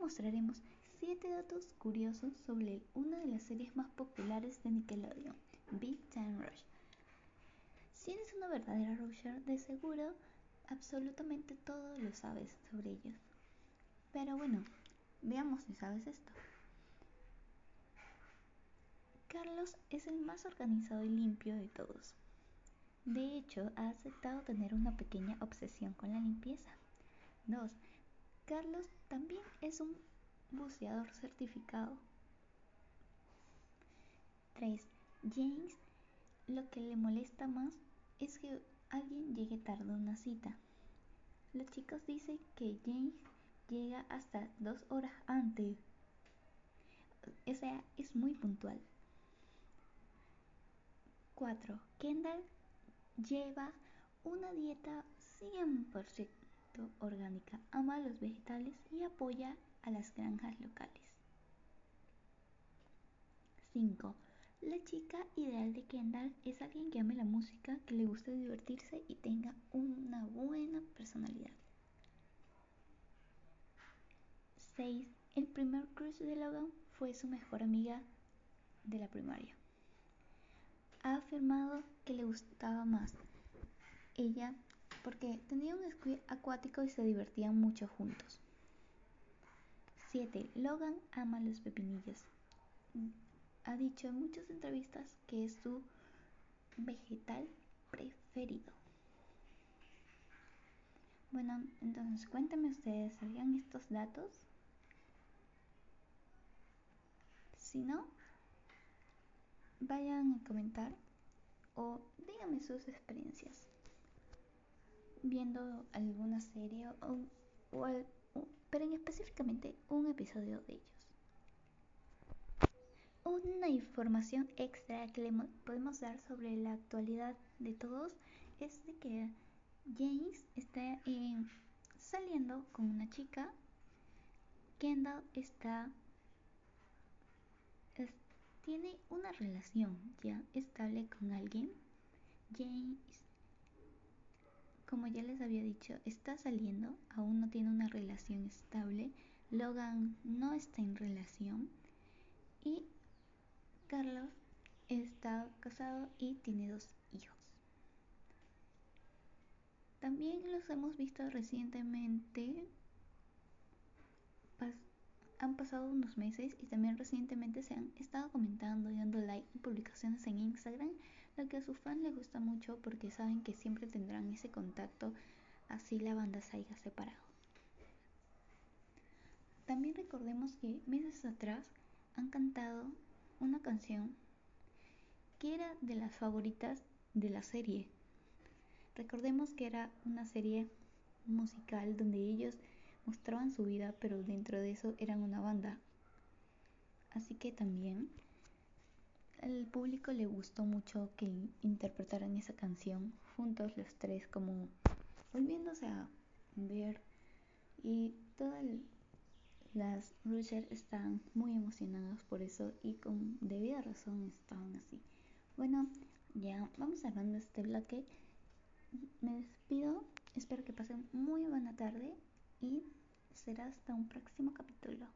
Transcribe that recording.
mostraremos 7 datos curiosos sobre una de las series más populares de Nickelodeon, Big Time Rush. Si eres una verdadera rusher, de seguro absolutamente todo lo sabes sobre ellos. Pero bueno, veamos si sabes esto. Carlos es el más organizado y limpio de todos. De hecho, ha aceptado tener una pequeña obsesión con la limpieza. 2. Carlos también es un buceador certificado. 3. James lo que le molesta más es que alguien llegue tarde a una cita. Los chicos dicen que James llega hasta dos horas antes. O sea, es muy puntual. 4. Kendall lleva una dieta 100% orgánica, ama los vegetales y apoya a las granjas locales. 5. La chica ideal de Kendall es alguien que ame la música, que le guste divertirse y tenga una buena personalidad. 6. El primer crush de Logan fue su mejor amiga de la primaria. Ha afirmado que le gustaba más ella porque tenía un squid acuático y se divertían mucho juntos. 7. Logan ama los pepinillos. Ha dicho en muchas entrevistas que es su vegetal preferido. Bueno, entonces cuéntenme ustedes, ¿sabían estos datos? Si no, vayan a comentar o díganme sus experiencias viendo alguna serie o, pero en específicamente un episodio de ellos. Una información extra que le podemos dar sobre la actualidad de todos es de que James está saliendo con una chica, Kendall está tiene una relación ya estable con alguien, James como ya les había dicho, está saliendo, aún no tiene una relación estable. Logan no está en relación. Y Carlos está casado y tiene dos hijos. También los hemos visto recientemente. Han pasado unos meses y también recientemente se han estado comentando y dando like en publicaciones en Instagram lo que a sus fans les gusta mucho porque saben que siempre tendrán ese contacto así la banda se haya separado. También recordemos que meses atrás han cantado una canción que era de las favoritas de la serie. Recordemos que era una serie musical donde ellos mostraban su vida, pero dentro de eso eran una banda. Así que también al público le gustó mucho que interpretaran esa canción juntos los tres como volviéndose a ver y todas las Rushers están muy emocionadas por eso y con debida razón estaban así. Bueno, ya vamos cerrando este bloque. Me despido, espero que pasen muy buena tarde y será hasta un próximo capítulo.